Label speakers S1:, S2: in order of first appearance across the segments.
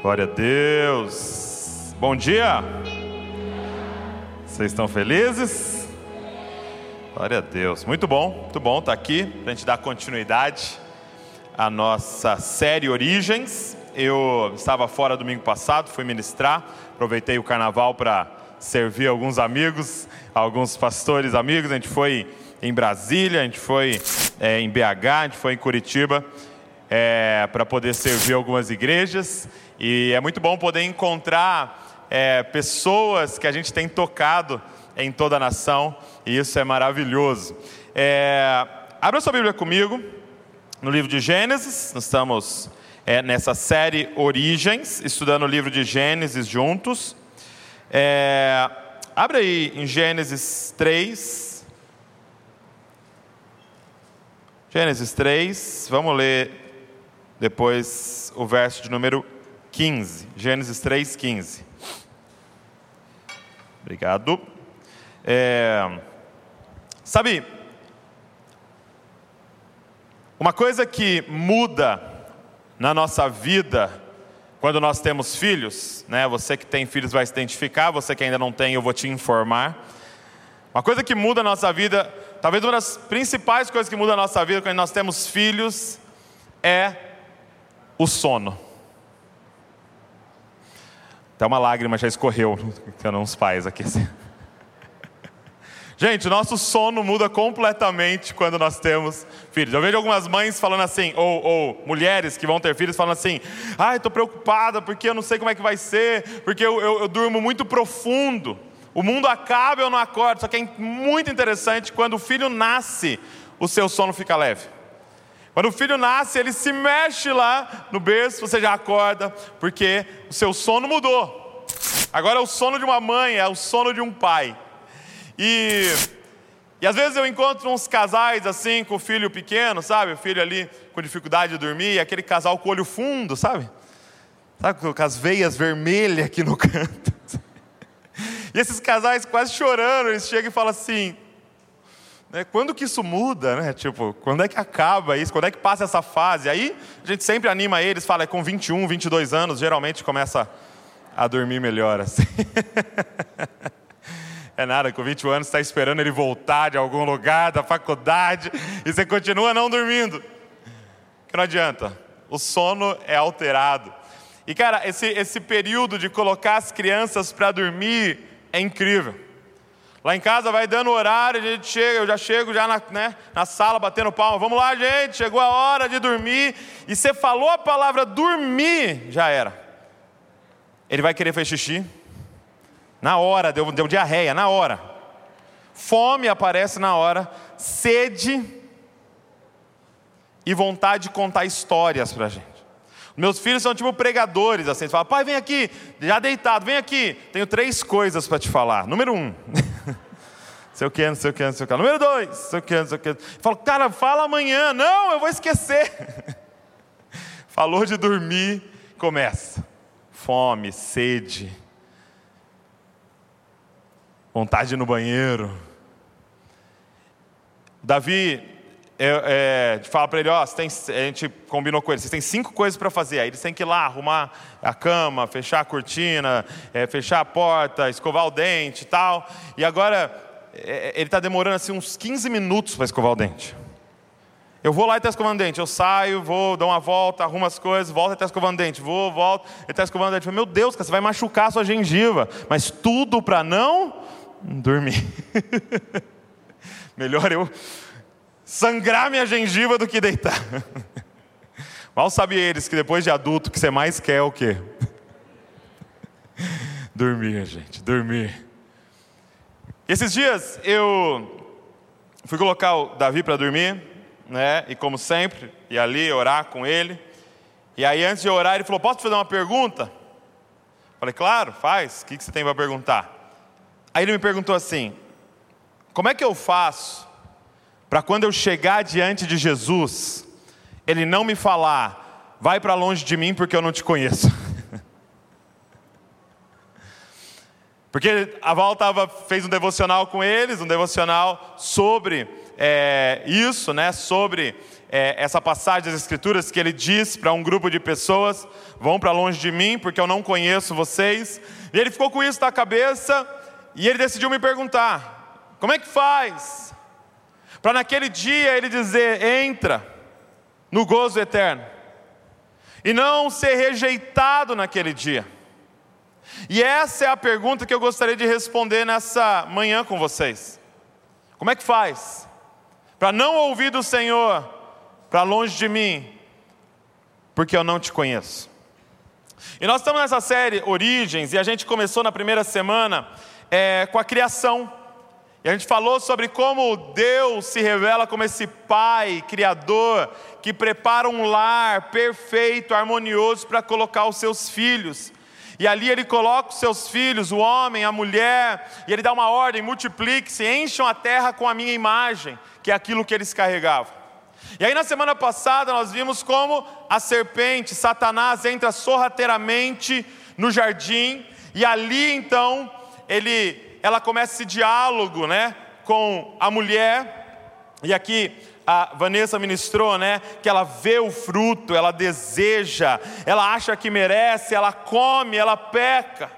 S1: Glória a Deus. Bom dia. Vocês estão felizes? Glória a Deus. Muito bom, muito bom estar aqui para a gente dar continuidade à nossa série Origens. Eu estava fora domingo passado, fui ministrar, aproveitei o carnaval para servir alguns amigos, alguns pastores amigos. A gente foi em Brasília, a gente foi é, em BH, a gente foi em Curitiba é, para poder servir algumas igrejas. E é muito bom poder encontrar é, pessoas que a gente tem tocado em toda a nação, e isso é maravilhoso. É, abra sua Bíblia comigo, no livro de Gênesis, nós estamos é, nessa série Origens, estudando o livro de Gênesis juntos. É, abre aí em Gênesis 3. Gênesis 3, vamos ler depois o verso de número 15, Gênesis 3, 15. Obrigado. É, sabe, uma coisa que muda na nossa vida quando nós temos filhos, né? Você que tem filhos vai se identificar, você que ainda não tem, eu vou te informar. Uma coisa que muda a nossa vida, talvez uma das principais coisas que muda a nossa vida quando nós temos filhos é o sono. Até uma lágrima já escorreu, tendo uns pais aqui. Assim. Gente, nosso sono muda completamente quando nós temos filhos. Eu vejo algumas mães falando assim, ou, ou mulheres que vão ter filhos falando assim: ai, estou preocupada porque eu não sei como é que vai ser, porque eu, eu, eu durmo muito profundo. O mundo acaba e eu não acordo. Só que é muito interessante quando o filho nasce, o seu sono fica leve. Quando o filho nasce, ele se mexe lá no berço, você já acorda, porque o seu sono mudou. Agora é o sono de uma mãe, é o sono de um pai. E, e às vezes eu encontro uns casais assim, com o filho pequeno, sabe? O filho ali com dificuldade de dormir, e aquele casal com o olho fundo, sabe? Sabe, com as veias vermelhas aqui no canto. E esses casais quase chorando, eles chegam e falam assim? Quando que isso muda, né? Tipo, quando é que acaba isso? Quando é que passa essa fase? Aí a gente sempre anima eles, fala, é com 21, 22 anos, geralmente começa a dormir melhor, assim. É nada, com 21 anos está esperando ele voltar de algum lugar, da faculdade, e você continua não dormindo. Que não adianta, o sono é alterado. E cara, esse, esse período de colocar as crianças para dormir é incrível. Lá em casa vai dando horário, a gente chega, eu já chego já na, né, na sala batendo palma. Vamos lá, gente, chegou a hora de dormir. E você falou a palavra dormir, já era. Ele vai querer fazer xixi. Na hora, deu, deu diarreia, na hora. Fome aparece na hora. Sede e vontade de contar histórias para a gente. Meus filhos são tipo pregadores, assim, eles falam, pai, vem aqui, já deitado, vem aqui. Tenho três coisas para te falar. Número um, sei o que, não sei o que, não sei o que. Número dois, sei o que, não sei o que. Falo, cara, fala amanhã. Não, eu vou esquecer. Falou de dormir, começa. Fome, sede, vontade de ir no banheiro. Davi é, é, fala para ele, ó, tem, a gente combinou com ele, vocês têm cinco coisas para fazer. Aí eles têm que ir lá arrumar a cama, fechar a cortina, é, fechar a porta, escovar o dente e tal. E agora ele está demorando assim uns 15 minutos para escovar o dente. Eu vou lá e está escovando o dente. Eu saio, vou, dou uma volta, arrumo as coisas, volto e está escovando o dente. Vou, volto, ele está escovando o dente. Meu Deus, cara, você vai machucar a sua gengiva. Mas tudo para não dormir. Melhor eu sangrar minha gengiva do que deitar. Mal sabem eles que depois de adulto, o que você mais quer é o quê? dormir, gente, dormir. Esses dias eu fui colocar o Davi para dormir, né? E como sempre, e ali orar com ele. E aí antes de orar, ele falou: "Posso te fazer uma pergunta?" Falei: "Claro, faz. O que você tem para perguntar?" Aí ele me perguntou assim: "Como é que eu faço para quando eu chegar diante de Jesus, ele não me falar, vai para longe de mim porque eu não te conheço. Porque a Val tava, fez um devocional com eles, um devocional sobre é, isso, né? sobre é, essa passagem das Escrituras que ele diz para um grupo de pessoas: vão para longe de mim, porque eu não conheço vocês. E ele ficou com isso na cabeça e ele decidiu me perguntar: como é que faz? Para naquele dia ele dizer: entra no gozo eterno, e não ser rejeitado naquele dia. E essa é a pergunta que eu gostaria de responder nessa manhã com vocês. Como é que faz? Para não ouvir do Senhor, para longe de mim, porque eu não te conheço. E nós estamos nessa série Origens, e a gente começou na primeira semana é, com a criação. E a gente falou sobre como Deus se revela como esse Pai Criador que prepara um lar perfeito, harmonioso para colocar os seus filhos. E ali ele coloca os seus filhos, o homem, a mulher, e ele dá uma ordem: multiplique-se, encham a terra com a minha imagem, que é aquilo que eles carregavam. E aí na semana passada nós vimos como a serpente, Satanás, entra sorrateiramente no jardim, e ali então ele, ela começa esse diálogo né, com a mulher, e aqui a Vanessa ministrou, né? Que ela vê o fruto, ela deseja, ela acha que merece, ela come, ela peca.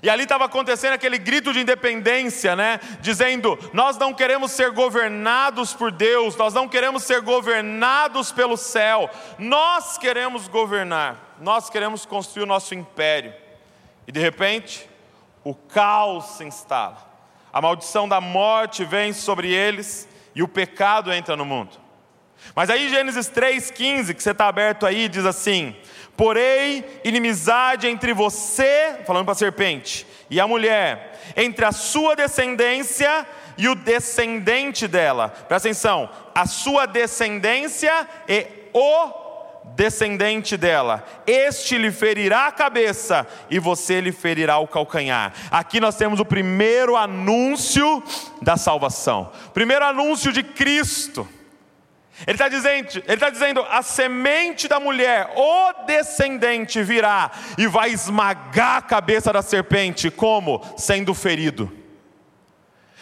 S1: E ali estava acontecendo aquele grito de independência, né? Dizendo: Nós não queremos ser governados por Deus, nós não queremos ser governados pelo céu, nós queremos governar, nós queremos construir o nosso império. E de repente, o caos se instala, a maldição da morte vem sobre eles, e o pecado entra no mundo. Mas aí Gênesis 3,15, que você está aberto aí, diz assim: Porém, inimizade entre você, falando para a serpente, e a mulher, entre a sua descendência e o descendente dela. Presta atenção, a sua descendência e o descendente dela, este lhe ferirá a cabeça e você lhe ferirá o calcanhar. Aqui nós temos o primeiro anúncio da salvação, primeiro anúncio de Cristo. Ele está dizendo, ele está dizendo, a semente da mulher, o descendente virá e vai esmagar a cabeça da serpente, como? Sendo ferido.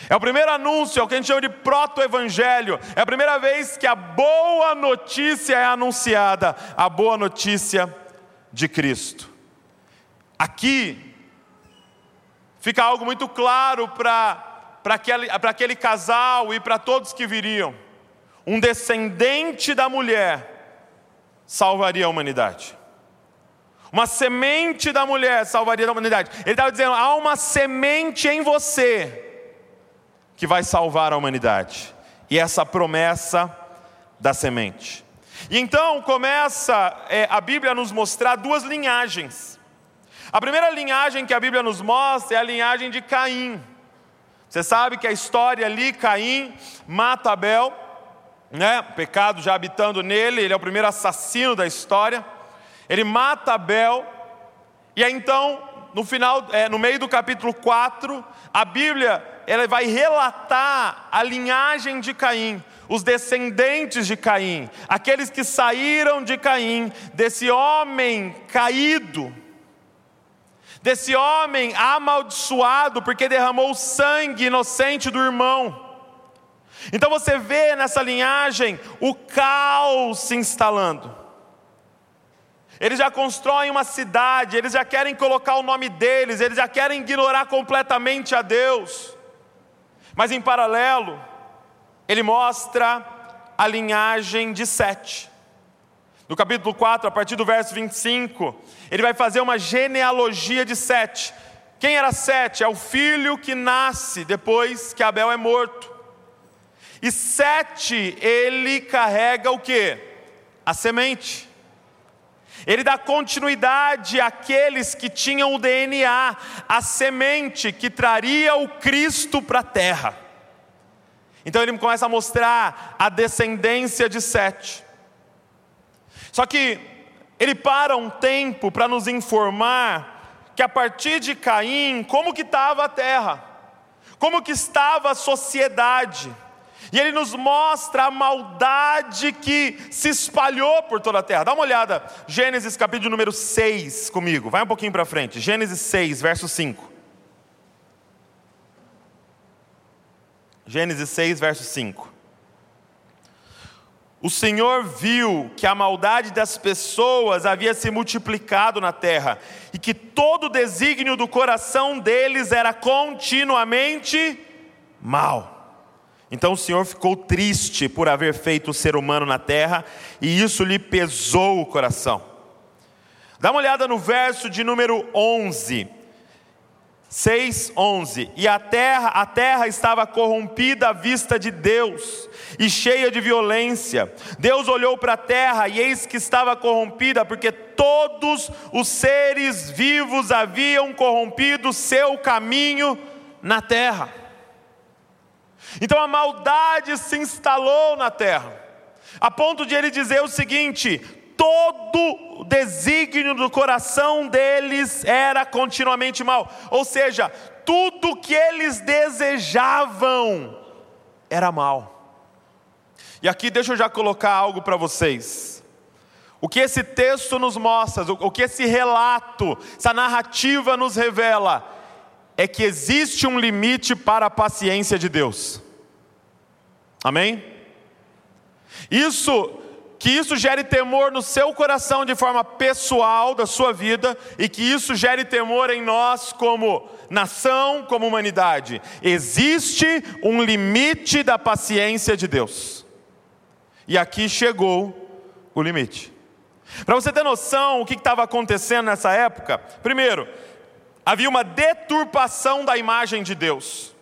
S1: É o primeiro anúncio, é o que a gente chama de proto-evangelho. É a primeira vez que a boa notícia é anunciada, a boa notícia de Cristo. Aqui fica algo muito claro para aquele, aquele casal e para todos que viriam. Um descendente da mulher salvaria a humanidade. Uma semente da mulher salvaria a humanidade. Ele estava dizendo: há uma semente em você que vai salvar a humanidade. E essa promessa da semente. E então começa é, a Bíblia a nos mostrar duas linhagens. A primeira linhagem que a Bíblia nos mostra é a linhagem de Caim. Você sabe que a história ali, Caim mata Abel, né? pecado já habitando nele, ele é o primeiro assassino da história. Ele mata Abel, e aí então, no final, é, no meio do capítulo 4, a Bíblia ela vai relatar a linhagem de Caim, os descendentes de Caim, aqueles que saíram de Caim, desse homem caído, desse homem amaldiçoado porque derramou o sangue inocente do irmão. Então você vê nessa linhagem o caos se instalando. Eles já constroem uma cidade, eles já querem colocar o nome deles, eles já querem ignorar completamente a Deus. Mas em paralelo, ele mostra a linhagem de Sete. No capítulo 4, a partir do verso 25, ele vai fazer uma genealogia de Sete. Quem era Sete? É o filho que nasce depois que Abel é morto. E Sete, ele carrega o que? A semente. Ele dá continuidade àqueles que tinham o DNA, a semente que traria o Cristo para a terra. Então ele começa a mostrar a descendência de Sete. Só que ele para um tempo para nos informar que a partir de Caim, como que estava a terra? Como que estava a sociedade? E ele nos mostra a maldade que se espalhou por toda a terra. Dá uma olhada, Gênesis capítulo número 6 comigo, vai um pouquinho para frente. Gênesis 6, verso 5. Gênesis 6, verso 5. o Senhor viu que a maldade das pessoas havia se multiplicado na terra e que todo o desígnio do coração deles era continuamente mal. Então o Senhor ficou triste por haver feito o ser humano na terra e isso lhe pesou o coração. Dá uma olhada no verso de número 11. 6:11 E a terra, a terra estava corrompida à vista de Deus e cheia de violência. Deus olhou para a terra e eis que estava corrompida, porque todos os seres vivos haviam corrompido seu caminho na terra. Então a maldade se instalou na terra, a ponto de ele dizer o seguinte: todo o desígnio do coração deles era continuamente mal, ou seja, tudo que eles desejavam era mal. E aqui deixa eu já colocar algo para vocês. O que esse texto nos mostra, o que esse relato, essa narrativa nos revela, é que existe um limite para a paciência de Deus. Amém? Isso que isso gere temor no seu coração de forma pessoal da sua vida e que isso gere temor em nós como nação, como humanidade. Existe um limite da paciência de Deus. E aqui chegou o limite. Para você ter noção o que estava acontecendo nessa época, primeiro, havia uma deturpação da imagem de Deus.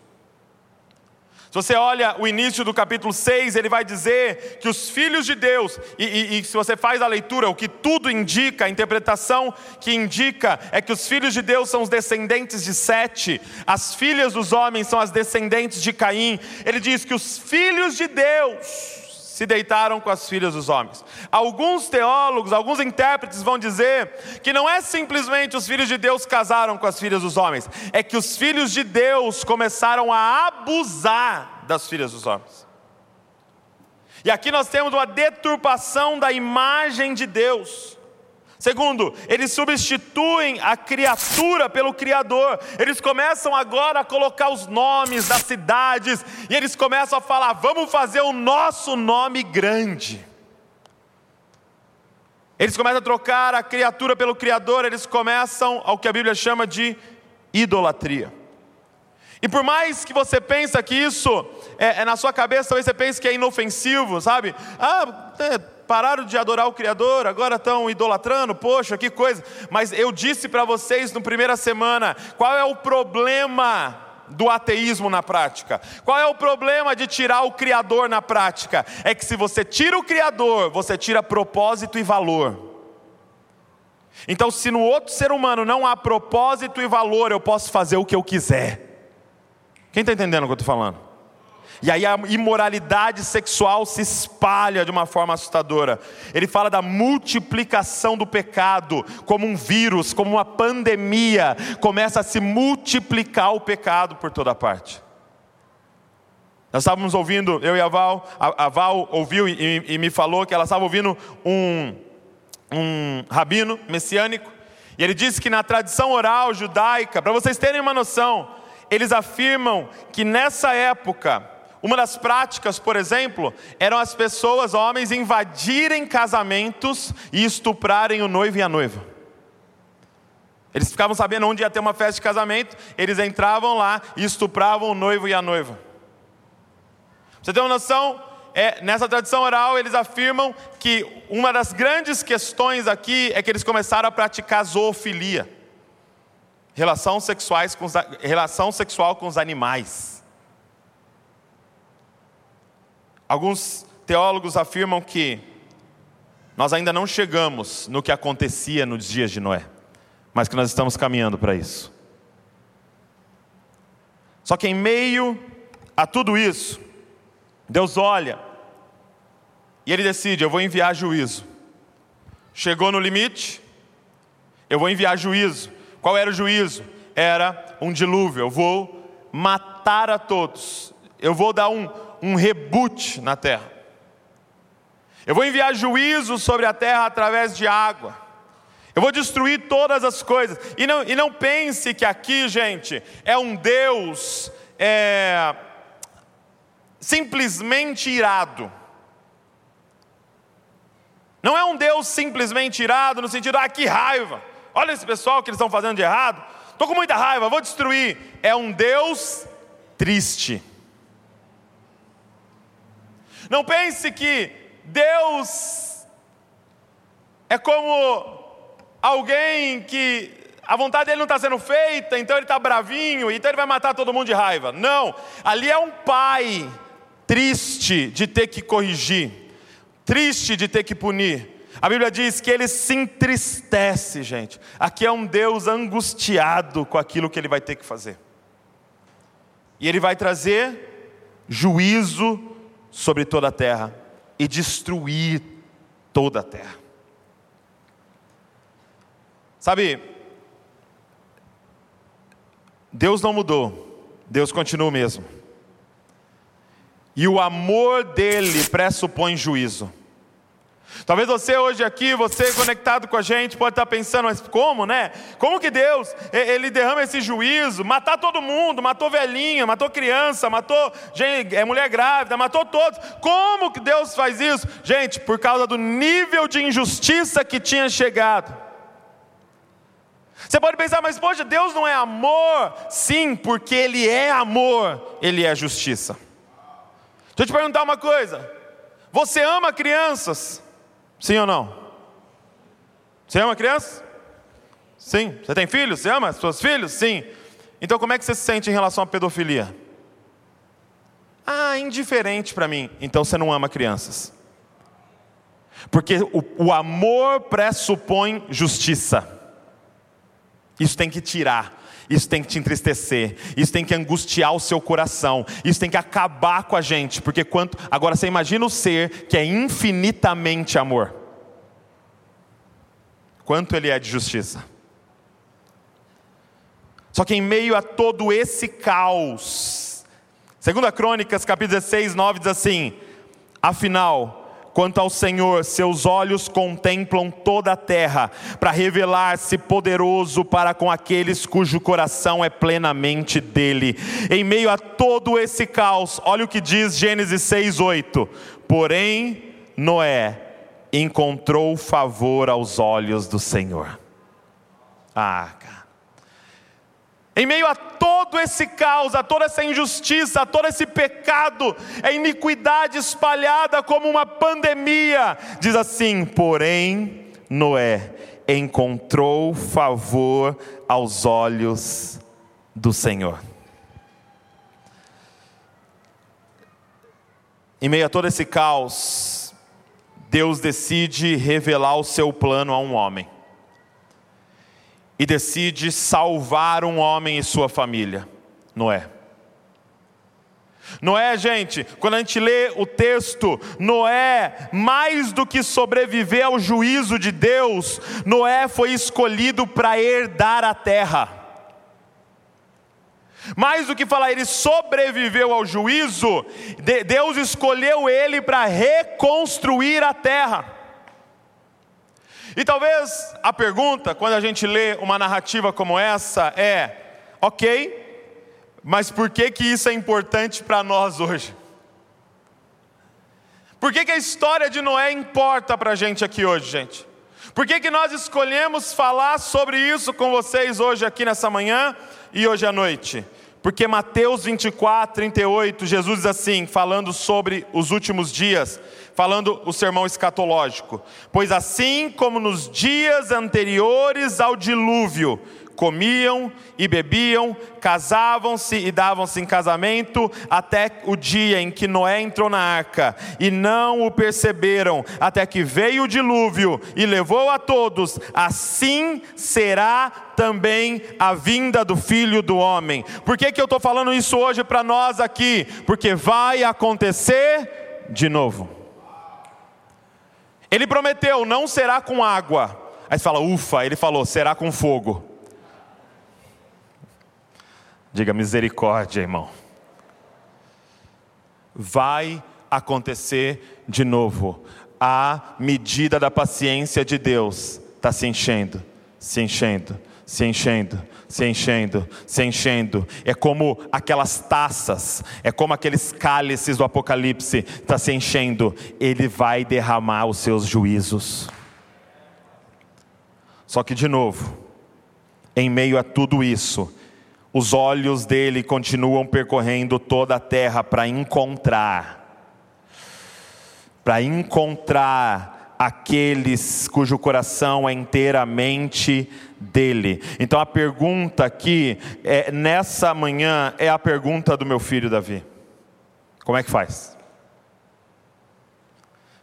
S1: Se você olha o início do capítulo 6, ele vai dizer que os filhos de Deus, e, e, e, se você faz a leitura, o que tudo indica, a interpretação que indica é que os filhos de Deus são os descendentes de Sete, as filhas dos homens são as descendentes de Caim. Ele diz que os filhos de Deus se deitaram com as filhas dos homens. Alguns teólogos, alguns intérpretes vão dizer que não é simplesmente os filhos de Deus casaram com as filhas dos homens, é que os filhos de Deus começaram a abusar das filhas dos homens. E aqui nós temos uma deturpação da imagem de Deus. Segundo, eles substituem a criatura pelo Criador. Eles começam agora a colocar os nomes das cidades e eles começam a falar: vamos fazer o nosso nome grande. Eles começam a trocar a criatura pelo Criador, eles começam ao que a Bíblia chama de idolatria. E por mais que você pense que isso é, é na sua cabeça, talvez você pense que é inofensivo, sabe? Ah, é, pararam de adorar o Criador, agora estão idolatrando, poxa, que coisa. Mas eu disse para vocês no primeira semana, qual é o problema do ateísmo na prática? Qual é o problema de tirar o Criador na prática? É que se você tira o Criador, você tira propósito e valor. Então, se no outro ser humano não há propósito e valor, eu posso fazer o que eu quiser. Quem está entendendo o que eu estou falando? E aí a imoralidade sexual se espalha de uma forma assustadora. Ele fala da multiplicação do pecado, como um vírus, como uma pandemia, começa a se multiplicar o pecado por toda parte. Nós estávamos ouvindo, eu e a Val, a, a Val ouviu e, e, me falou que ela estava ouvindo um, um rabino messiânico, e ele disse que na tradição oral judaica, para vocês terem uma noção, eles afirmam que nessa época, uma das práticas, por exemplo, eram as pessoas, homens, invadirem casamentos e estuprarem o noivo e a noiva. Eles ficavam sabendo onde ia ter uma festa de casamento, eles entravam lá e estupravam o noivo e a noiva. Você tem uma noção? É, nessa tradição oral, eles afirmam que uma das grandes questões aqui é que eles começaram a praticar zoofilia relação, sexuais com, relação sexual com os animais. Alguns teólogos afirmam que nós ainda não chegamos no que acontecia nos dias de Noé, mas que nós estamos caminhando para isso. Só que em meio a tudo isso, Deus olha e Ele decide: eu vou enviar juízo. Chegou no limite, eu vou enviar juízo. Qual era o juízo? Era um dilúvio. Eu vou matar a todos. Eu vou dar um, um reboot na terra. Eu vou enviar juízo sobre a terra através de água. Eu vou destruir todas as coisas. E não, e não pense que aqui, gente, é um Deus é, simplesmente irado. Não é um Deus simplesmente irado, no sentido, ah, que raiva, olha esse pessoal que eles estão fazendo de errado, estou com muita raiva, vou destruir. É um Deus triste. Não pense que Deus é como alguém que a vontade dele não está sendo feita, então ele está bravinho, então ele vai matar todo mundo de raiva. Não, ali é um pai triste de ter que corrigir, triste de ter que punir. A Bíblia diz que ele se entristece, gente. Aqui é um Deus angustiado com aquilo que ele vai ter que fazer. E ele vai trazer juízo sobre toda a terra e destruir toda a terra. Sabe, Deus não mudou, Deus continua o mesmo. E o amor dele pressupõe juízo. Talvez você hoje aqui, você conectado com a gente, pode estar pensando, mas como, né? Como que Deus, ele derrama esse juízo, matar todo mundo, matou velhinha, matou criança, matou gente, é mulher grávida, matou todos. Como que Deus faz isso? Gente, por causa do nível de injustiça que tinha chegado. Você pode pensar, mas poxa, Deus não é amor? Sim, porque Ele é amor, Ele é justiça. Deixa eu te perguntar uma coisa: você ama crianças? Sim ou não? Você ama criança? Sim. Você tem filhos? Você ama seus filhos? Sim. Então como é que você se sente em relação à pedofilia? Ah, indiferente para mim. Então você não ama crianças. Porque o, o amor pressupõe justiça. Isso tem que tirar. Isso tem que te entristecer, isso tem que angustiar o seu coração, isso tem que acabar com a gente, porque quanto agora você imagina o ser que é infinitamente amor. Quanto ele é de justiça. Só que em meio a todo esse caos, Segunda Crônicas, capítulo 16, 9 diz assim: Afinal, Quanto ao Senhor, seus olhos contemplam toda a terra, para revelar-se poderoso para com aqueles cujo coração é plenamente dele. Em meio a todo esse caos, olha o que diz Gênesis 6:8. Porém, Noé encontrou favor aos olhos do Senhor. Ah. Em meio a todo esse caos, a toda essa injustiça, a todo esse pecado, a iniquidade espalhada como uma pandemia, diz assim: porém, Noé encontrou favor aos olhos do Senhor. Em meio a todo esse caos, Deus decide revelar o seu plano a um homem e decide salvar um homem e sua família, Noé. Noé, gente, quando a gente lê o texto, Noé, mais do que sobreviver ao juízo de Deus, Noé foi escolhido para herdar a terra. Mais do que falar, ele sobreviveu ao juízo, Deus escolheu ele para reconstruir a terra. E talvez a pergunta, quando a gente lê uma narrativa como essa, é: ok, mas por que, que isso é importante para nós hoje? Por que, que a história de Noé importa para a gente aqui hoje, gente? Por que, que nós escolhemos falar sobre isso com vocês hoje aqui nessa manhã e hoje à noite? Porque Mateus 24, 38, Jesus diz assim, falando sobre os últimos dias: falando o sermão escatológico. Pois assim como nos dias anteriores ao dilúvio, comiam e bebiam, casavam-se e davam-se em casamento, até o dia em que Noé entrou na arca, e não o perceberam, até que veio o dilúvio e levou a todos, assim será também a vinda do filho do homem. Por que, que eu estou falando isso hoje para nós aqui? Porque vai acontecer de novo. Ele prometeu, não será com água. Aí você fala, ufa, ele falou, será com fogo. Diga misericórdia, irmão. Vai acontecer de novo. A medida da paciência de Deus está se enchendo, se enchendo, se enchendo, se enchendo, se enchendo. É como aquelas taças, é como aqueles cálices do Apocalipse, está se enchendo. Ele vai derramar os seus juízos. Só que, de novo, em meio a tudo isso, os olhos dele continuam percorrendo toda a terra para encontrar, para encontrar aqueles cujo coração é inteiramente dele. Então a pergunta aqui, é, nessa manhã, é a pergunta do meu filho Davi: Como é que faz?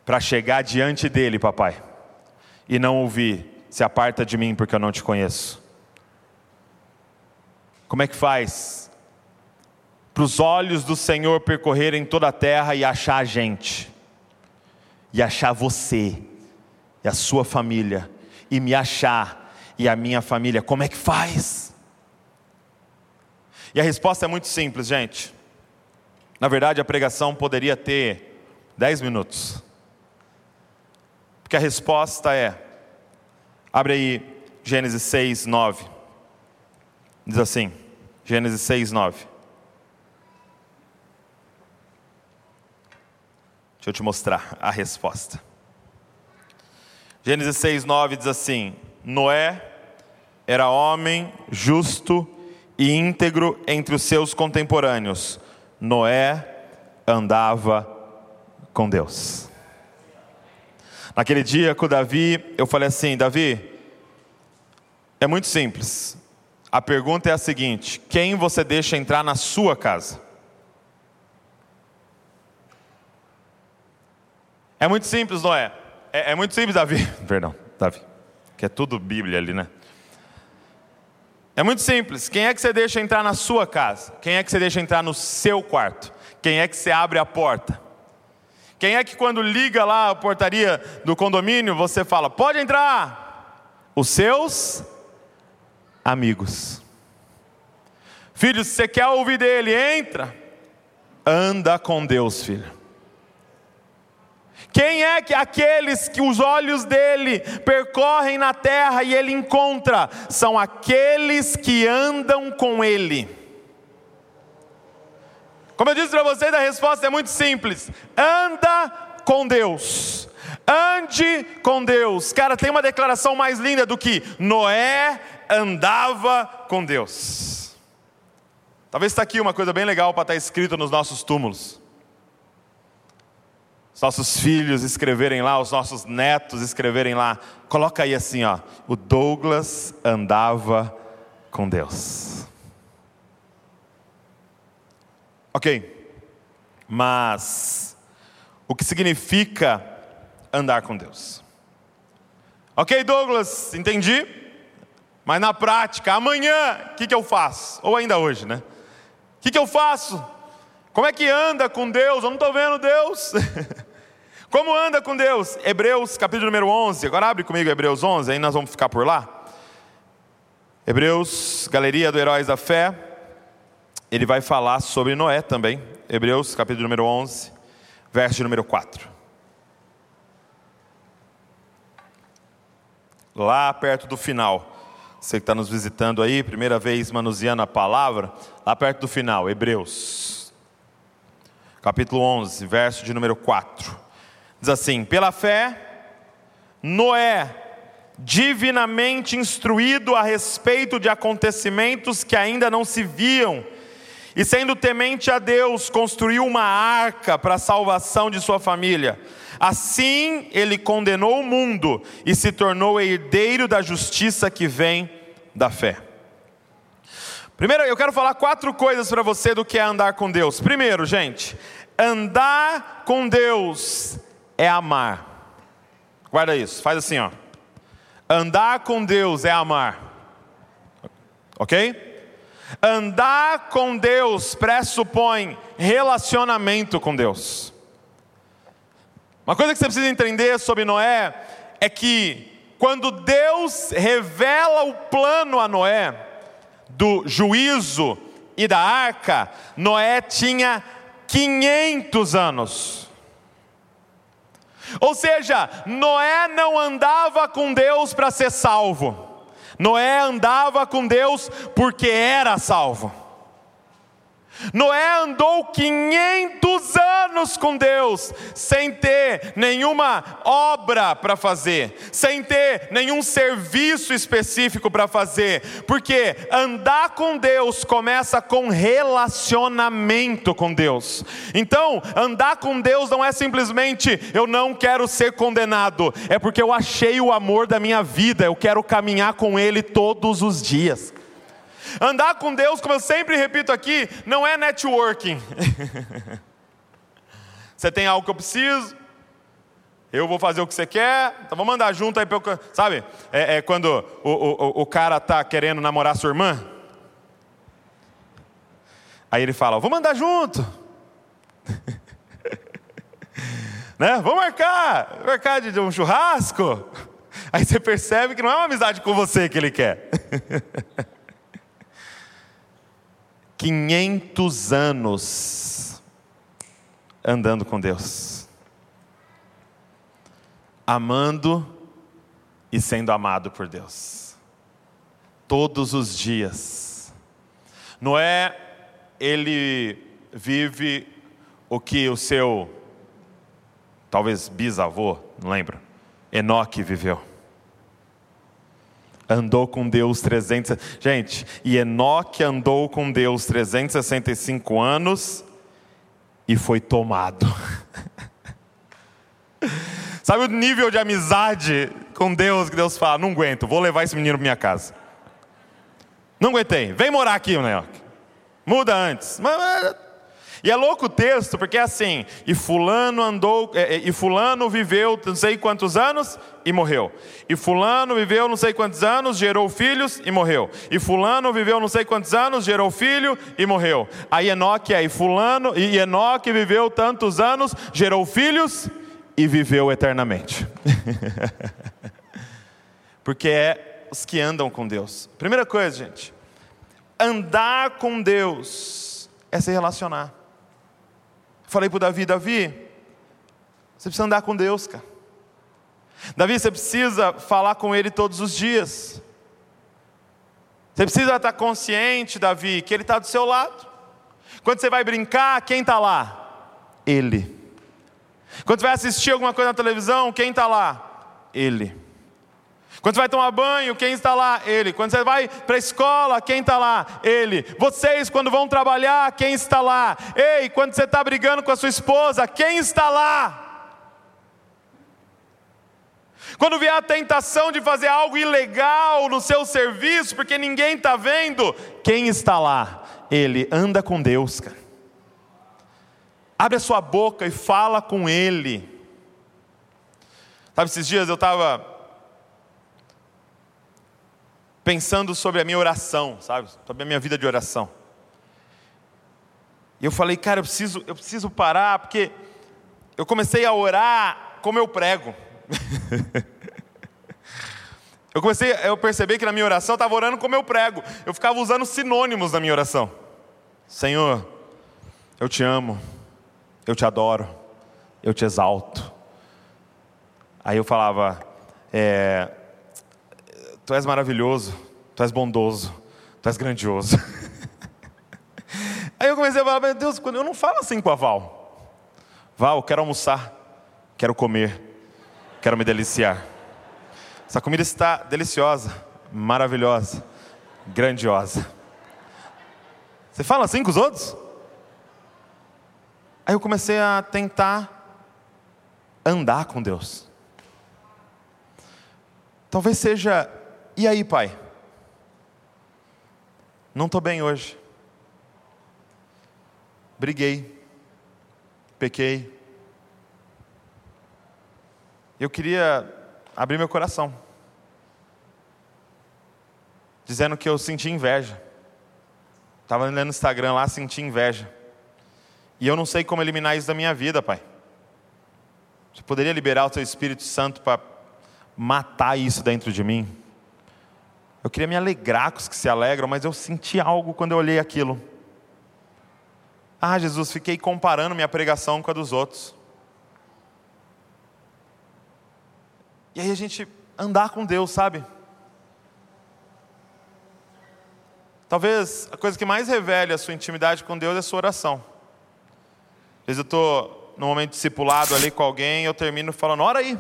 S1: Para chegar diante dele, papai, e não ouvir, se aparta de mim porque eu não te conheço. Como é que faz? Para os olhos do Senhor percorrerem toda a terra e achar a gente, e achar você, e a sua família, e me achar, e a minha família, como é que faz? E a resposta é muito simples, gente. Na verdade, a pregação poderia ter dez minutos. Porque a resposta é, abre aí Gênesis 6, 9. Diz assim: Gênesis 6, 9. Deixa eu te mostrar a resposta. Gênesis 6, 9 diz assim: Noé era homem justo e íntegro entre os seus contemporâneos. Noé andava com Deus. Naquele dia com Davi, eu falei assim: Davi, é muito simples. A pergunta é a seguinte: quem você deixa entrar na sua casa? É muito simples, não é? É, é muito simples, Davi. Perdão, Davi. Que é tudo Bíblia ali, né? É muito simples. Quem é que você deixa entrar na sua casa? Quem é que você deixa entrar no seu quarto? Quem é que você abre a porta? Quem é que quando liga lá a portaria do condomínio, você fala, pode entrar? Os seus amigos. Filho, se você quer ouvir dele, entra. Anda com Deus, filho. Quem é que aqueles que os olhos dele percorrem na terra e ele encontra? São aqueles que andam com ele. Como eu disse para vocês, a resposta é muito simples: anda com Deus. Ande com Deus. Cara, tem uma declaração mais linda do que Noé andava com Deus. Talvez está aqui uma coisa bem legal para estar tá escrito nos nossos túmulos. Os nossos filhos escreverem lá, os nossos netos escreverem lá. Coloca aí assim, ó. O Douglas andava com Deus. Ok. Mas o que significa andar com Deus? Ok, Douglas, entendi. Mas na prática, amanhã, o que, que eu faço? Ou ainda hoje, né? O que, que eu faço? Como é que anda com Deus? Eu não estou vendo Deus. Como anda com Deus? Hebreus, capítulo número 11. Agora abre comigo Hebreus 11, aí nós vamos ficar por lá. Hebreus, Galeria do Heróis da Fé. Ele vai falar sobre Noé também. Hebreus, capítulo número 11, verso número 4. Lá perto do final. Você que está nos visitando aí, primeira vez manuseando a palavra, lá perto do final, Hebreus, capítulo 11, verso de número 4. Diz assim: Pela fé, Noé, divinamente instruído a respeito de acontecimentos que ainda não se viam, e sendo temente a Deus, construiu uma arca para a salvação de sua família. Assim ele condenou o mundo e se tornou herdeiro da justiça que vem da fé. Primeiro, eu quero falar quatro coisas para você do que é andar com Deus. Primeiro, gente, andar com Deus é amar. Guarda isso, faz assim, ó. Andar com Deus é amar. Ok? Andar com Deus pressupõe relacionamento com Deus. Uma coisa que você precisa entender sobre Noé é que quando Deus revela o plano a Noé do juízo e da arca, Noé tinha 500 anos. Ou seja, Noé não andava com Deus para ser salvo. Noé andava com Deus porque era salvo. Noé andou 500 anos com Deus, sem ter nenhuma obra para fazer, sem ter nenhum serviço específico para fazer, porque andar com Deus começa com relacionamento com Deus. Então, andar com Deus não é simplesmente eu não quero ser condenado, é porque eu achei o amor da minha vida, eu quero caminhar com Ele todos os dias. Andar com Deus, como eu sempre repito aqui, não é networking. você tem algo que eu preciso, eu vou fazer o que você quer, então vamos andar junto aí, sabe? É, é quando o, o, o cara está querendo namorar sua irmã. Aí ele fala, vamos andar junto. né? Vamos marcar, marcar de um churrasco. Aí você percebe que não é uma amizade com você que ele quer. 500 anos andando com Deus, amando e sendo amado por Deus, todos os dias. Noé, ele vive o que o seu, talvez bisavô, não lembro, Enoque viveu andou com Deus 300. Gente, e Enoque andou com Deus 365 anos e foi tomado. Sabe o nível de amizade com Deus que Deus fala? Não aguento, vou levar esse menino para minha casa. Não aguentei, vem morar aqui, Enoque. Muda antes. Mas, e é louco o texto, porque é assim, e fulano andou, é, é, e fulano viveu não sei quantos anos e morreu. E fulano viveu não sei quantos anos, gerou filhos e morreu. E fulano viveu não sei quantos anos, gerou filho e morreu. Aí Enoque é, e fulano, e Enoque viveu tantos anos, gerou filhos e viveu eternamente. porque é os que andam com Deus. Primeira coisa, gente, andar com Deus é se relacionar. Falei para o Davi: Davi, você precisa andar com Deus, cara. Davi, você precisa falar com Ele todos os dias. Você precisa estar consciente, Davi, que Ele está do seu lado. Quando você vai brincar, quem está lá? Ele. Quando você vai assistir alguma coisa na televisão, quem está lá? Ele. Quando você vai tomar banho, quem está lá? Ele. Quando você vai para a escola, quem está lá? Ele. Vocês, quando vão trabalhar, quem está lá? Ei, quando você está brigando com a sua esposa, quem está lá? Quando vier a tentação de fazer algo ilegal no seu serviço, porque ninguém está vendo, quem está lá? Ele. Anda com Deus, cara. Abre a sua boca e fala com Ele. Sabe, esses dias eu estava pensando sobre a minha oração, sabe? Sobre a minha vida de oração. E eu falei, cara, eu preciso, eu preciso parar, porque eu comecei a orar como eu prego. eu comecei, eu percebi que na minha oração eu estava orando como eu prego. Eu ficava usando sinônimos na minha oração. Senhor, eu te amo, eu te adoro, eu te exalto. Aí eu falava, é, Tu és maravilhoso, Tu és bondoso, Tu és grandioso. Aí eu comecei a falar, meu Deus, eu não falo assim com a Val. Val, quero almoçar, quero comer, quero me deliciar. Essa comida está deliciosa, maravilhosa, grandiosa. Você fala assim com os outros? Aí eu comecei a tentar andar com Deus. Talvez seja e aí, pai? Não estou bem hoje. Briguei. Pequei. Eu queria abrir meu coração. Dizendo que eu senti inveja. Estava lendo no Instagram lá, senti inveja. E eu não sei como eliminar isso da minha vida, pai. Você poderia liberar o seu Espírito Santo para matar isso dentro de mim? Eu queria me alegrar com os que se alegram, mas eu senti algo quando eu olhei aquilo. Ah, Jesus, fiquei comparando minha pregação com a dos outros. E aí a gente andar com Deus, sabe? talvez a coisa que mais revele a sua intimidade com Deus é a sua oração. Às vezes eu estou num momento discipulado ali com alguém eu termino falando, ora aí.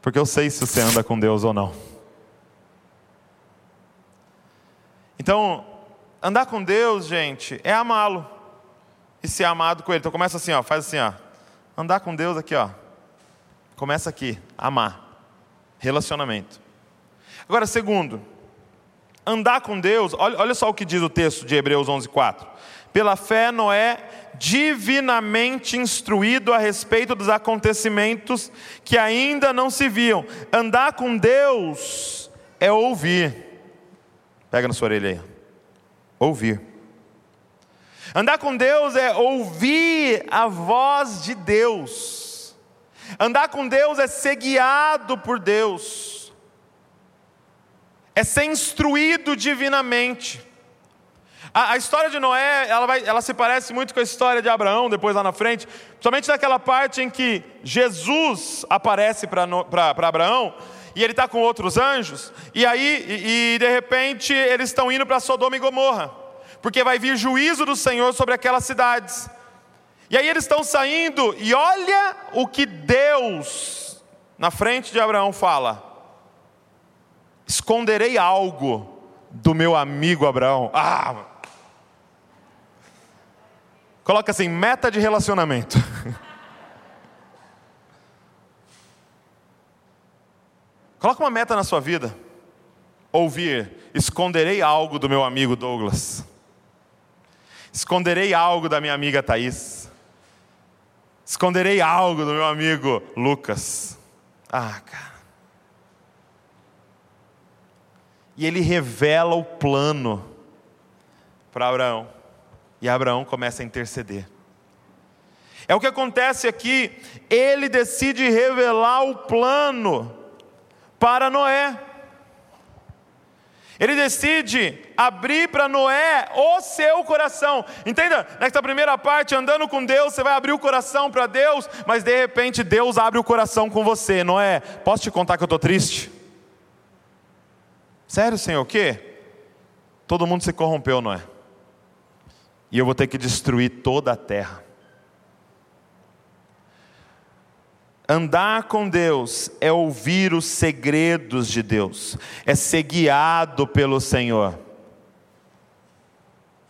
S1: Porque eu sei se você anda com Deus ou não. Então, andar com Deus, gente, é amá-lo e ser amado com Ele. Então começa assim, ó, faz assim, ó. Andar com Deus aqui, ó. Começa aqui, amar. Relacionamento. Agora, segundo, andar com Deus, olha, olha só o que diz o texto de Hebreus 11:4. Pela fé, Noé, divinamente instruído a respeito dos acontecimentos que ainda não se viam. Andar com Deus é ouvir. Pega na sua orelha aí. Ouvir. Andar com Deus é ouvir a voz de Deus. Andar com Deus é ser guiado por Deus. É ser instruído divinamente. A, a, história de Noé, ela, vai, ela se parece muito com a história de Abraão, depois lá na frente, somente naquela parte em que Jesus aparece para Abraão e ele está com outros anjos, e aí, e, e de repente, eles estão indo para Sodoma e Gomorra, porque vai vir juízo do Senhor sobre aquelas cidades. E aí eles estão saindo, e olha o que Deus, na frente de Abraão, fala: Esconderei algo do meu amigo Abraão. Ah! Coloca assim, meta de relacionamento. Coloca uma meta na sua vida. Ouvir, esconderei algo do meu amigo Douglas. Esconderei algo da minha amiga Thaís. Esconderei algo do meu amigo Lucas. Ah, cara. E ele revela o plano para Abraão. E Abraão começa a interceder. É o que acontece aqui. Ele decide revelar o plano para Noé. Ele decide abrir para Noé o seu coração. Entenda, nesta primeira parte, andando com Deus, você vai abrir o coração para Deus, mas de repente Deus abre o coração com você. Noé, posso te contar que eu estou triste? Sério, Senhor, o quê? Todo mundo se corrompeu, Noé. E eu vou ter que destruir toda a terra. Andar com Deus é ouvir os segredos de Deus, é ser guiado pelo Senhor,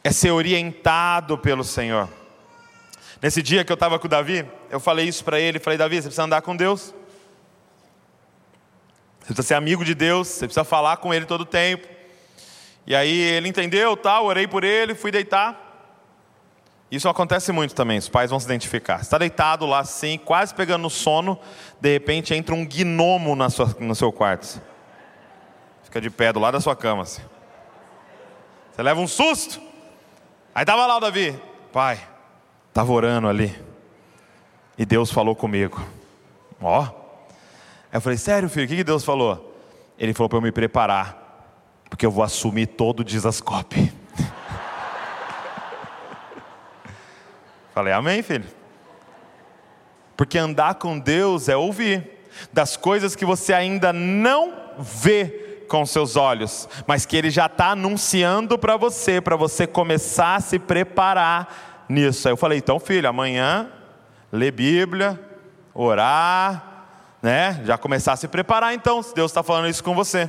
S1: é ser orientado pelo Senhor. Nesse dia que eu estava com o Davi, eu falei isso para ele: falei, Davi, você precisa andar com Deus, você precisa ser amigo de Deus, você precisa falar com Ele todo o tempo. E aí ele entendeu, tal, orei por ele, fui deitar. Isso acontece muito também, os pais vão se identificar. Está deitado lá assim, quase pegando no sono, de repente entra um gnomo na sua, no seu quarto. Fica de pé do lado da sua cama. Assim. Você leva um susto. Aí estava lá o Davi, pai, estava orando ali. E Deus falou comigo. Ó. Aí eu falei, sério filho, o que Deus falou? Ele falou para eu me preparar, porque eu vou assumir todo o desascope. Falei, amém, filho. Porque andar com Deus é ouvir das coisas que você ainda não vê com seus olhos, mas que Ele já está anunciando para você, para você começar a se preparar nisso. Aí eu falei, então, filho, amanhã lê Bíblia, orar, né? Já começar a se preparar, então, se Deus está falando isso com você.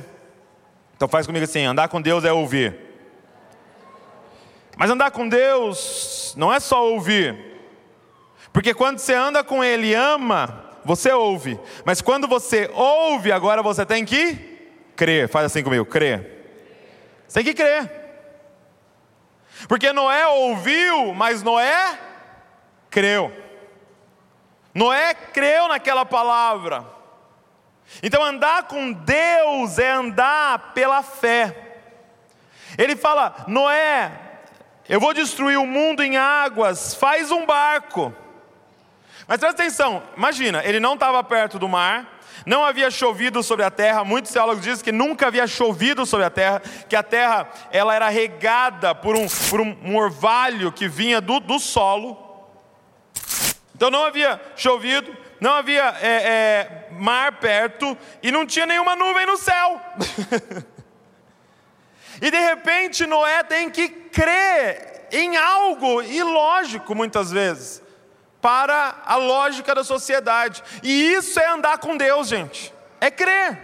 S1: Então faz comigo assim: andar com Deus é ouvir. Mas andar com Deus não é só ouvir, porque quando você anda com Ele e ama, você ouve, mas quando você ouve, agora você tem que crer. Faz assim comigo: crer. Você tem que crer, porque Noé ouviu, mas Noé creu. Noé creu naquela palavra. Então, andar com Deus é andar pela fé. Ele fala: Noé, eu vou destruir o mundo em águas, faz um barco. Mas presta atenção, imagina, ele não estava perto do mar, não havia chovido sobre a terra, muitos teólogos dizem que nunca havia chovido sobre a terra, que a terra ela era regada por um, por um orvalho que vinha do, do solo. Então não havia chovido, não havia é, é, mar perto e não tinha nenhuma nuvem no céu. E de repente Noé tem que crer em algo ilógico muitas vezes, para a lógica da sociedade. E isso é andar com Deus, gente. É crer.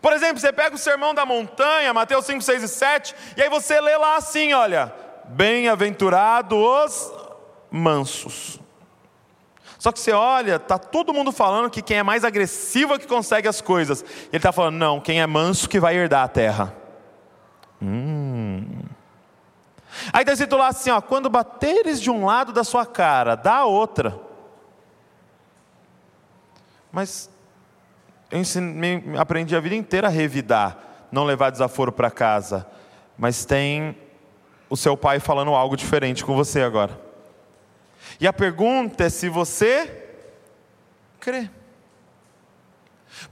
S1: Por exemplo, você pega o sermão da montanha, Mateus 5, 6 e 7, e aí você lê lá assim: olha, bem-aventurados os mansos. Só que você olha, tá todo mundo falando que quem é mais agressivo é que consegue as coisas. Ele está falando, não, quem é manso que vai herdar a terra. Hum. Aí está escrito lá assim: ó, quando bateres de um lado da sua cara, dá a outra. Mas eu ensinei, aprendi a vida inteira a revidar, não levar desaforo para casa. Mas tem o seu pai falando algo diferente com você agora. E a pergunta é se você crê.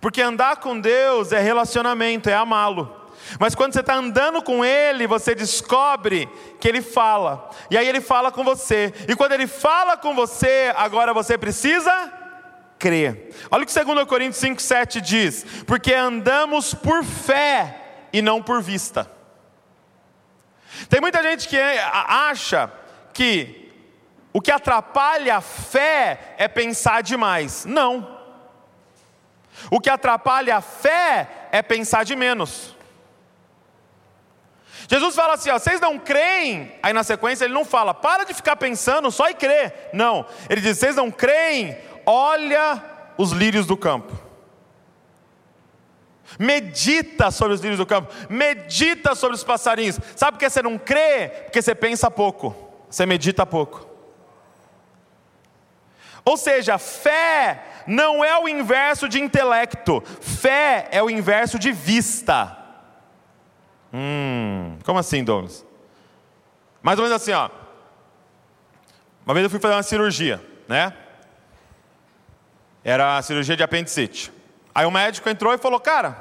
S1: Porque andar com Deus é relacionamento, é amá-lo. Mas quando você está andando com Ele, você descobre que Ele fala. E aí Ele fala com você. E quando Ele fala com você, agora você precisa crer. Olha o que 2 Coríntios 5,7 diz: Porque andamos por fé e não por vista. Tem muita gente que acha que o que atrapalha a fé é pensar demais. Não. O que atrapalha a fé é pensar de menos. Jesus fala assim: ó, vocês não creem, aí na sequência ele não fala, para de ficar pensando só e crer. Não, ele diz: vocês não creem, olha os lírios do campo. Medita sobre os lírios do campo, medita sobre os passarinhos. Sabe por que você não crê? Porque você pensa pouco, você medita pouco. Ou seja, fé não é o inverso de intelecto, fé é o inverso de vista. Hum, como assim, Douglas? Mais ou menos assim, ó. Uma vez eu fui fazer uma cirurgia, né? Era a cirurgia de apendicite. Aí o médico entrou e falou: Cara,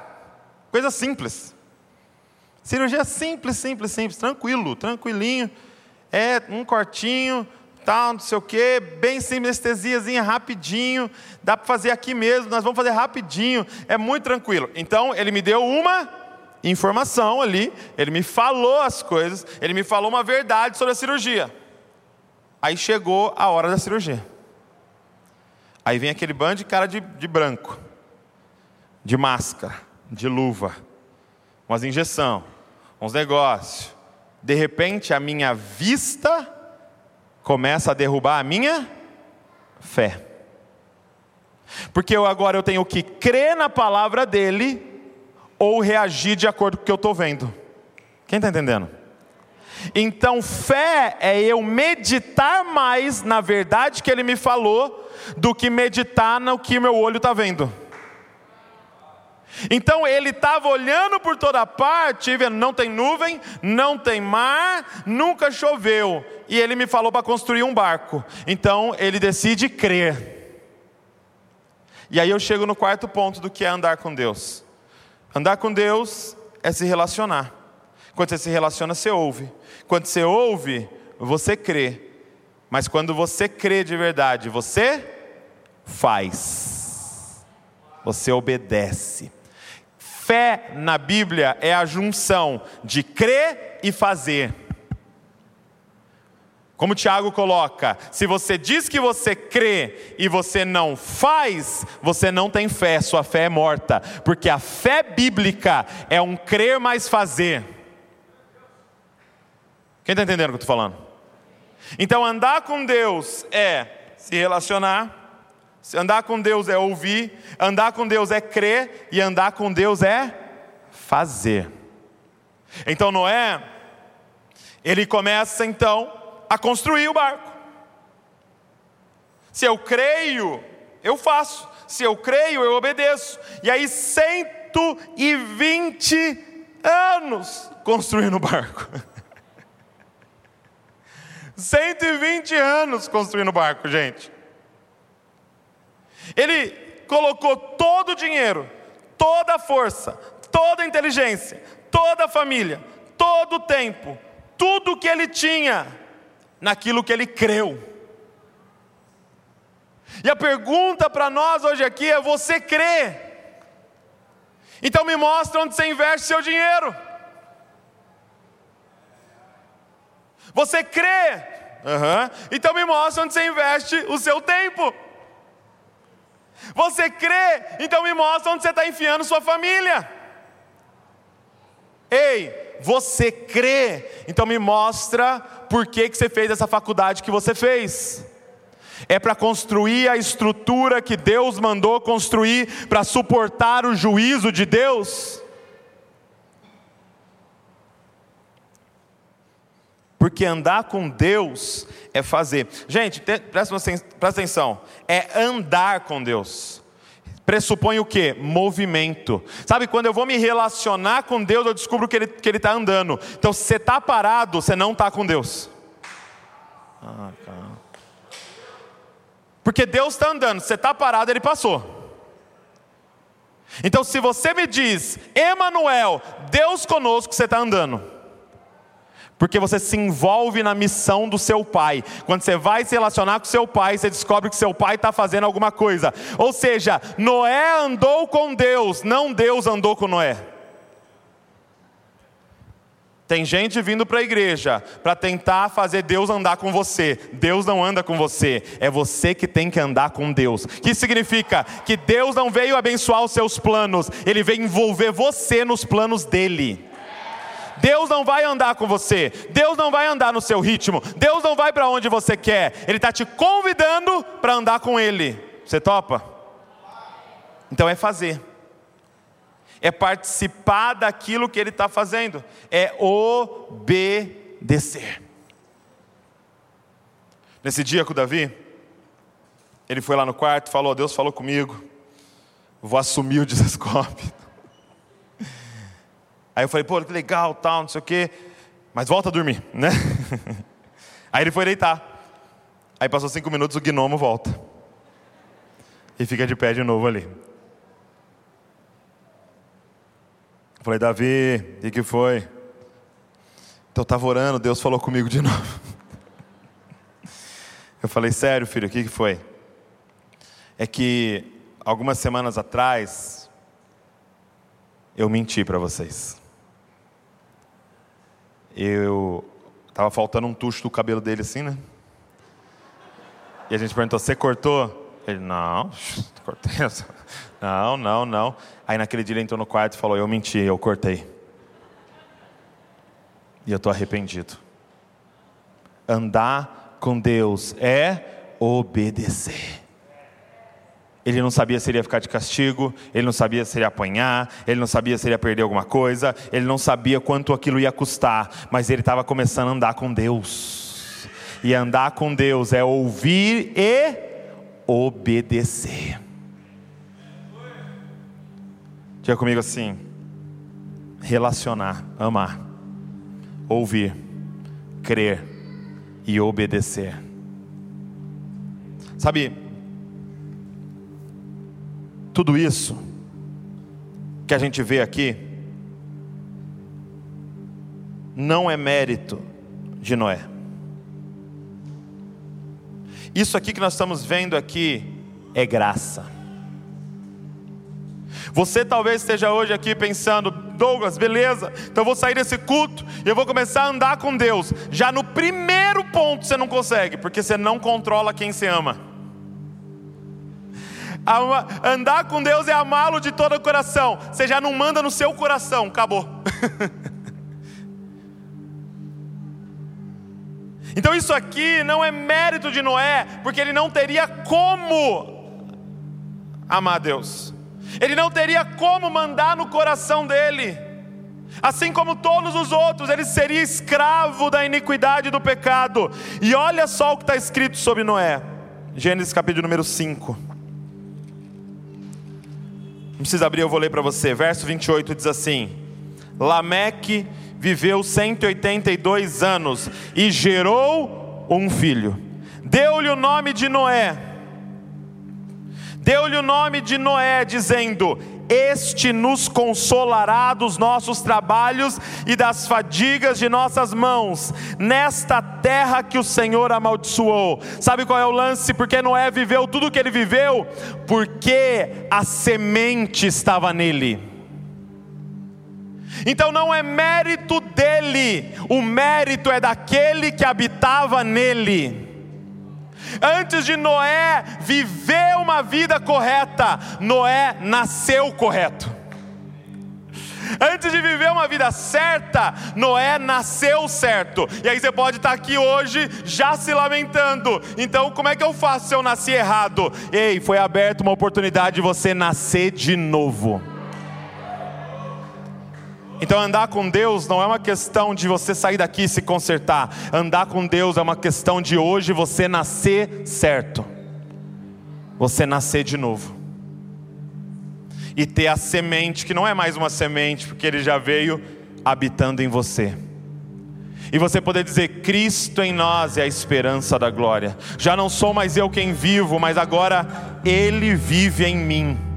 S1: coisa simples. Cirurgia simples, simples, simples, tranquilo, tranquilinho. É um cortinho, tal, não sei o quê, bem simples, anestesiazinha, rapidinho. Dá para fazer aqui mesmo, nós vamos fazer rapidinho. É muito tranquilo. Então ele me deu uma informação ali, ele me falou as coisas, ele me falou uma verdade sobre a cirurgia. Aí chegou a hora da cirurgia. Aí vem aquele bando de cara de, de branco, de máscara, de luva, umas injeção, uns negócios. De repente a minha vista começa a derrubar a minha fé. Porque eu agora eu tenho que crer na palavra dele ou reagir de acordo com o que eu estou vendo. Quem está entendendo? Então, fé é eu meditar mais na verdade que ele me falou do que meditar no que meu olho está vendo. Então ele estava olhando por toda parte, vendo, não tem nuvem, não tem mar, nunca choveu. E ele me falou para construir um barco. Então ele decide crer. E aí eu chego no quarto ponto do que é andar com Deus. Andar com Deus é se relacionar. Quando você se relaciona, você ouve. Quando você ouve, você crê. Mas quando você crê de verdade, você faz. Você obedece. Fé na Bíblia é a junção de crer e fazer. Como Tiago coloca, se você diz que você crê e você não faz, você não tem fé, sua fé é morta, porque a fé bíblica é um crer mais fazer. Quem está entendendo o que eu estou falando? Então, andar com Deus é se relacionar, andar com Deus é ouvir, andar com Deus é crer, e andar com Deus é fazer. Então, Noé, ele começa então a construir o barco. Se eu creio, eu faço. Se eu creio, eu obedeço. E aí, 120 anos construindo o barco. 120 anos construindo o barco, gente. Ele colocou todo o dinheiro, toda a força, toda a inteligência, toda a família, todo o tempo, tudo que ele tinha naquilo que ele creu. E a pergunta para nós hoje aqui é: você crê? Então me mostra onde você investe seu dinheiro. Você crê? Uhum. Então me mostra onde você investe o seu tempo. Você crê? Então me mostra onde você está enfiando sua família. Ei, você crê? Então me mostra por que, que você fez essa faculdade que você fez. É para construir a estrutura que Deus mandou construir para suportar o juízo de Deus? Porque andar com Deus é fazer. Gente, presta, atenção. É andar com Deus. Pressupõe o que? Movimento. Sabe, quando eu vou me relacionar com Deus, eu descubro que Ele está que ele tá andando. Então, se você está parado, você não está com Deus. Ah, cara. Porque Deus está andando, você está parado, Ele passou. Então, se você me diz, Emanuel, Deus conosco, você está andando porque você se envolve na missão do seu pai. Quando você vai se relacionar com seu pai, você descobre que seu pai está fazendo alguma coisa. Ou seja, Noé andou com Deus, não Deus andou com Noé. Tem gente vindo para a igreja para tentar fazer Deus andar com você. Deus não anda com você, é você que tem que andar com Deus. O que significa? Que Deus não veio abençoar os seus planos, Ele veio envolver você nos planos dele. Deus não vai andar com você, Deus não vai andar no seu ritmo, Deus não vai para onde você quer, Ele está te convidando para andar com Ele. Você topa? Então é fazer, é participar daquilo que Ele está fazendo, é obedecer. Nesse dia com Davi, ele foi lá no quarto falou: Deus falou comigo, vou assumir o desescope. Aí eu falei, pô, que legal, tal, não sei o quê. Mas volta a dormir, né? Aí ele foi deitar. Aí passou cinco minutos, o gnomo volta. E fica de pé de novo ali. Eu falei, Davi, o que foi? Então eu estava orando, Deus falou comigo de novo. Eu falei, sério, filho, o que foi? É que algumas semanas atrás eu menti para vocês eu tava faltando um tucho do cabelo dele assim, né? E a gente perguntou: "Você cortou?" Ele: "Não, cortei. Não, não, não." Aí naquele dia ele entrou no quarto e falou: "Eu menti, eu cortei." E eu tô arrependido. Andar com Deus é obedecer. Ele não sabia se ele ia ficar de castigo, ele não sabia se ele ia apanhar, ele não sabia se ele ia perder alguma coisa, ele não sabia quanto aquilo ia custar, mas ele estava começando a andar com Deus. E andar com Deus é ouvir e obedecer. Diga comigo assim: relacionar, amar, ouvir, crer e obedecer. Sabe, tudo isso que a gente vê aqui não é mérito de Noé. Isso aqui que nós estamos vendo aqui é graça. Você talvez esteja hoje aqui pensando, Douglas, beleza, então eu vou sair desse culto e eu vou começar a andar com Deus. Já no primeiro ponto você não consegue, porque você não controla quem você ama. Andar com Deus é amá-lo de todo o coração. Você já não manda no seu coração, acabou. então isso aqui não é mérito de Noé, porque ele não teria como amar Deus. Ele não teria como mandar no coração dele. Assim como todos os outros, ele seria escravo da iniquidade e do pecado. E olha só o que está escrito sobre Noé. Gênesis capítulo número 5. Não precisa abrir, eu vou ler para você. Verso 28 diz assim: Lameque viveu 182 anos e gerou um filho. Deu-lhe o nome de Noé. Deu-lhe o nome de Noé, dizendo: este nos consolará dos nossos trabalhos e das fadigas de nossas mãos, nesta terra que o Senhor amaldiçoou. Sabe qual é o lance? Porque Noé viveu tudo o que ele viveu? Porque a semente estava nele. Então não é mérito dele, o mérito é daquele que habitava nele. Antes de Noé viver uma vida correta, Noé nasceu correto. Antes de viver uma vida certa, Noé nasceu certo. E aí você pode estar aqui hoje já se lamentando. Então, como é que eu faço se eu nasci errado? Ei, foi aberta uma oportunidade de você nascer de novo. Então, andar com Deus não é uma questão de você sair daqui e se consertar. Andar com Deus é uma questão de hoje você nascer certo. Você nascer de novo. E ter a semente, que não é mais uma semente, porque ele já veio habitando em você. E você poder dizer: Cristo em nós é a esperança da glória. Já não sou mais eu quem vivo, mas agora Ele vive em mim.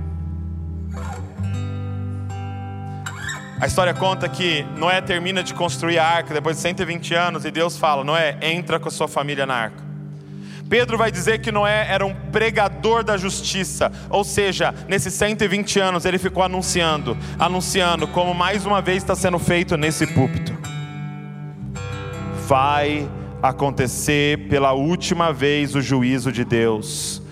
S1: A história conta que Noé termina de construir a arca depois de 120 anos e Deus fala: Noé, entra com a sua família na arca. Pedro vai dizer que Noé era um pregador da justiça, ou seja, nesses 120 anos ele ficou anunciando, anunciando, como mais uma vez está sendo feito nesse púlpito. Vai acontecer pela última vez o juízo de Deus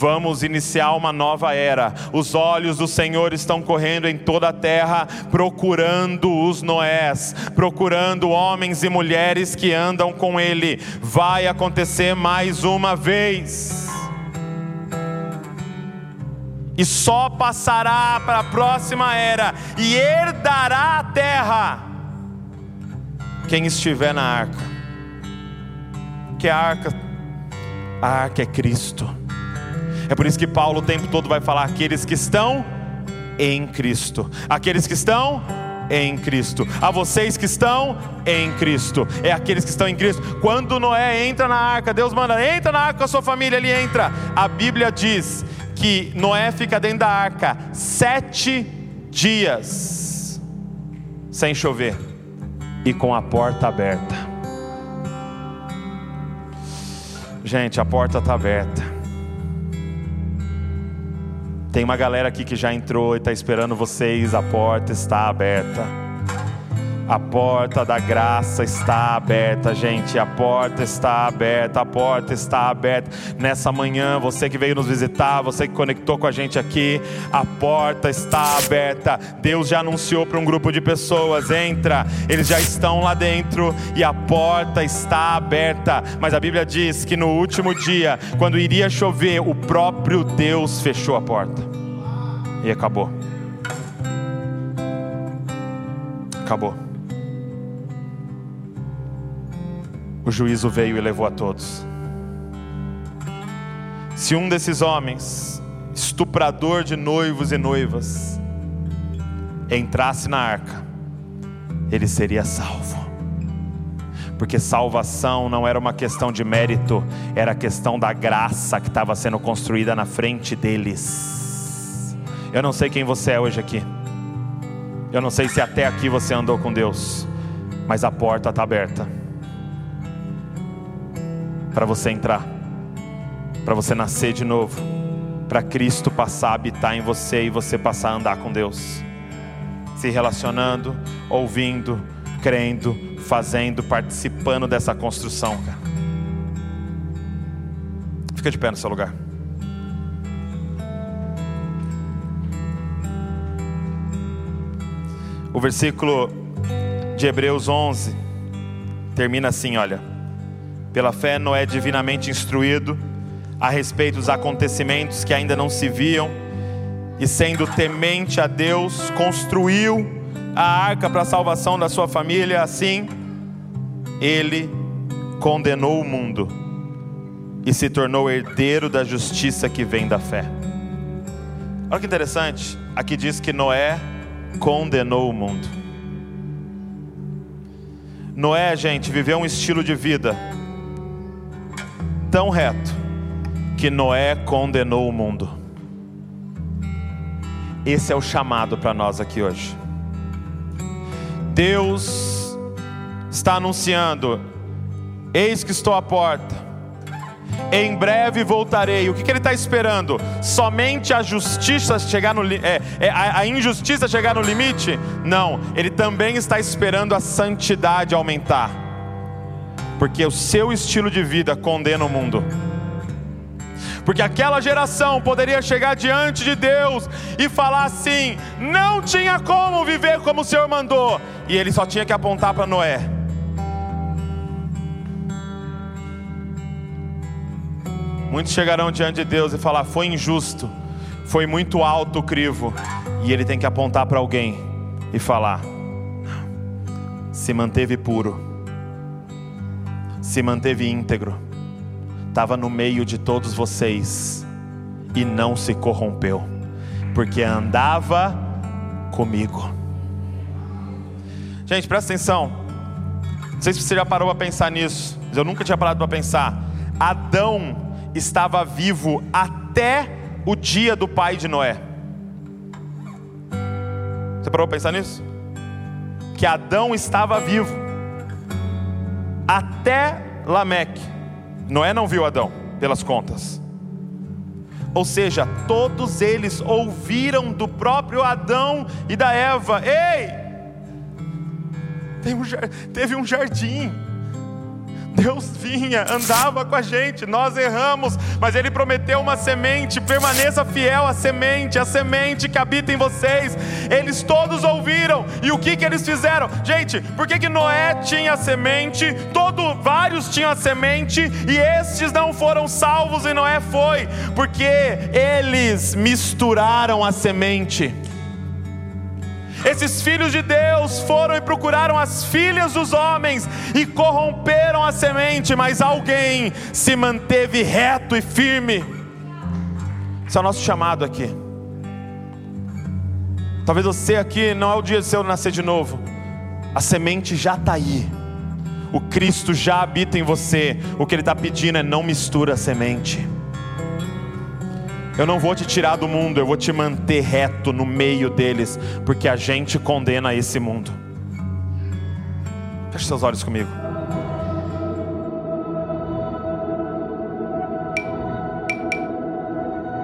S1: Vamos iniciar uma nova era. Os olhos do Senhor estão correndo em toda a terra, procurando os Noés, procurando homens e mulheres que andam com Ele. Vai acontecer mais uma vez. E só passará para a próxima era e herdará a terra quem estiver na arca. Que a arca, a arca é Cristo. É por isso que Paulo o tempo todo vai falar aqueles que estão em Cristo. Aqueles que estão em Cristo. A vocês que estão em Cristo. É aqueles que estão em Cristo. Quando Noé entra na arca, Deus manda, entra na arca com a sua família, ele entra. A Bíblia diz que Noé fica dentro da arca sete dias sem chover e com a porta aberta. Gente, a porta está aberta. Tem uma galera aqui que já entrou e está esperando vocês, a porta está aberta. A porta da graça está aberta, gente. A porta está aberta, a porta está aberta. Nessa manhã, você que veio nos visitar, você que conectou com a gente aqui, a porta está aberta. Deus já anunciou para um grupo de pessoas: entra, eles já estão lá dentro e a porta está aberta. Mas a Bíblia diz que no último dia, quando iria chover, o próprio Deus fechou a porta e acabou. Acabou. O juízo veio e levou a todos. Se um desses homens, estuprador de noivos e noivas, entrasse na arca, ele seria salvo. Porque salvação não era uma questão de mérito, era questão da graça que estava sendo construída na frente deles. Eu não sei quem você é hoje aqui. Eu não sei se até aqui você andou com Deus, mas a porta está aberta para você entrar, para você nascer de novo, para Cristo passar a habitar em você e você passar a andar com Deus, se relacionando, ouvindo, crendo, fazendo, participando dessa construção, cara. Fica de pé no seu lugar. O versículo de Hebreus 11 termina assim, olha. Pela fé, Noé, divinamente instruído a respeito dos acontecimentos que ainda não se viam, e sendo temente a Deus, construiu a arca para a salvação da sua família. Assim, ele condenou o mundo e se tornou herdeiro da justiça que vem da fé. Olha que interessante, aqui diz que Noé condenou o mundo. Noé, gente, viveu um estilo de vida tão reto que Noé condenou o mundo. Esse é o chamado para nós aqui hoje. Deus está anunciando: Eis que estou à porta. em breve voltarei. O que, que ele está esperando? Somente a justiça chegar no é, é, a, a injustiça chegar no limite? Não, ele também está esperando a santidade aumentar, porque o seu estilo de vida condena o mundo. Porque aquela geração poderia chegar diante de Deus e falar assim: não tinha como viver como o Senhor mandou, e ele só tinha que apontar para Noé Muitos chegarão diante de Deus e falar: foi injusto, foi muito alto o crivo. E ele tem que apontar para alguém e falar: se manteve puro, se manteve íntegro, estava no meio de todos vocês e não se corrompeu, porque andava comigo. Gente, presta atenção. Não sei se você já parou para pensar nisso, mas eu nunca tinha parado para pensar. Adão estava vivo até o dia do pai de Noé. Você parou para pensar nisso? Que Adão estava vivo até Lameque. Noé não viu Adão, pelas contas. Ou seja, todos eles ouviram do próprio Adão e da Eva: Ei, teve um jardim Deus vinha, andava com a gente, nós erramos, mas Ele prometeu uma semente, permaneça fiel à semente, a semente que habita em vocês. Eles todos ouviram, e o que, que eles fizeram? Gente, por que, que Noé tinha semente, todo, vários tinham a semente, e estes não foram salvos e Noé foi? Porque eles misturaram a semente. Esses filhos de Deus foram e procuraram as filhas dos homens e corromperam a semente, mas alguém se manteve reto e firme. Esse é o nosso chamado aqui. Talvez você aqui não é o dia de seu nascer de novo. A semente já está aí. O Cristo já habita em você. O que Ele está pedindo é não mistura a semente. Eu não vou te tirar do mundo, eu vou te manter reto no meio deles, porque a gente condena esse mundo. Feche seus olhos comigo.